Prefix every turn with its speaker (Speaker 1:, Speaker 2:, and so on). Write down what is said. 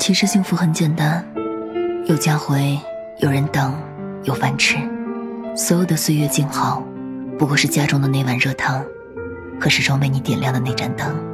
Speaker 1: 其实幸福很简单有家回有人等有饭吃。所有的岁月静好不过是家中的那碗热汤和始终为你点亮的那盏灯。